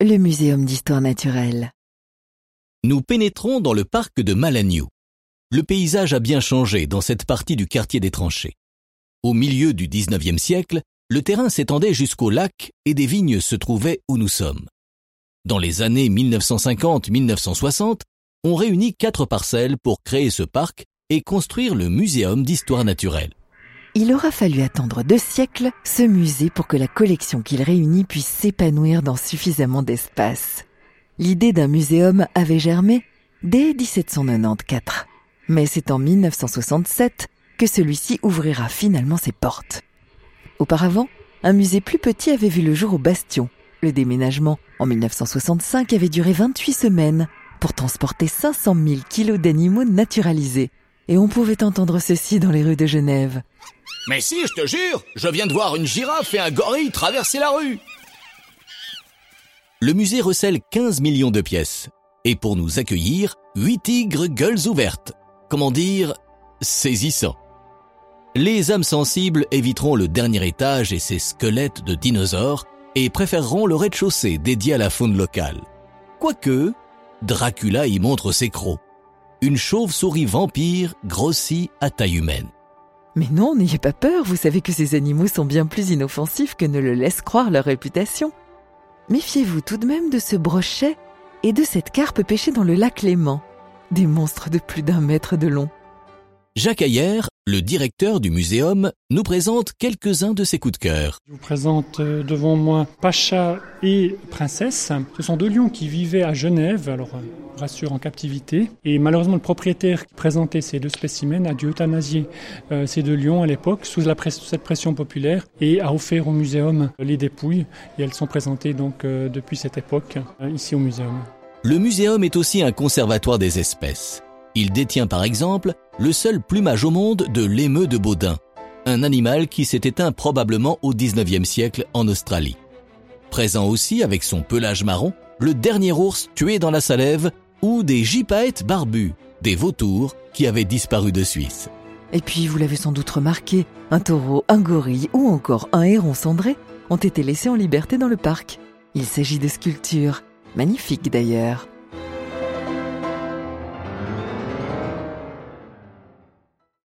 le Muséum d'histoire naturelle. Nous pénétrons dans le parc de Malagnou. Le paysage a bien changé dans cette partie du quartier des tranchées. Au milieu du 19e siècle, le terrain s'étendait jusqu'au lac et des vignes se trouvaient où nous sommes. Dans les années 1950-1960, on réunit quatre parcelles pour créer ce parc et construire le Muséum d'histoire naturelle. Il aura fallu attendre deux siècles ce musée pour que la collection qu'il réunit puisse s'épanouir dans suffisamment d'espace. L'idée d'un muséum avait germé dès 1794. Mais c'est en 1967 que celui-ci ouvrira finalement ses portes. Auparavant, un musée plus petit avait vu le jour au Bastion. Le déménagement en 1965 avait duré 28 semaines pour transporter 500 000 kilos d'animaux naturalisés. Et on pouvait entendre ceci dans les rues de Genève. Mais si, je te jure, je viens de voir une girafe et un gorille traverser la rue. Le musée recèle 15 millions de pièces. Et pour nous accueillir, 8 tigres gueules ouvertes. Comment dire, saisissant. Les âmes sensibles éviteront le dernier étage et ses squelettes de dinosaures et préféreront le rez-de-chaussée dédié à la faune locale. Quoique, Dracula y montre ses crocs. Une chauve-souris vampire grossie à taille humaine. Mais non, n'ayez pas peur, vous savez que ces animaux sont bien plus inoffensifs que ne le laisse croire leur réputation. Méfiez-vous tout de même de ce brochet et de cette carpe pêchée dans le lac Léman, des monstres de plus d'un mètre de long. Jacques Ayer, le directeur du muséum, nous présente quelques-uns de ses coups de cœur. Je vous présente euh, devant moi Pacha et Princesse. Ce sont deux lions qui vivaient à Genève, alors euh, rassure en captivité. Et malheureusement, le propriétaire qui présentait ces deux spécimens a dû euthanasier euh, ces deux lions à l'époque sous la cette pression populaire et a offert au muséum les dépouilles. Et elles sont présentées donc depuis cette époque ici au muséum. Le muséum est aussi un conservatoire des espèces. Il détient par exemple le seul plumage au monde de l'émeu de Baudin, un animal qui s'est éteint probablement au 19e siècle en Australie. Présent aussi avec son pelage marron, le dernier ours tué dans la Salève ou des gypaètes barbus, des vautours qui avaient disparu de Suisse. Et puis, vous l'avez sans doute remarqué, un taureau, un gorille ou encore un héron cendré ont été laissés en liberté dans le parc. Il s'agit de sculptures, magnifiques d'ailleurs.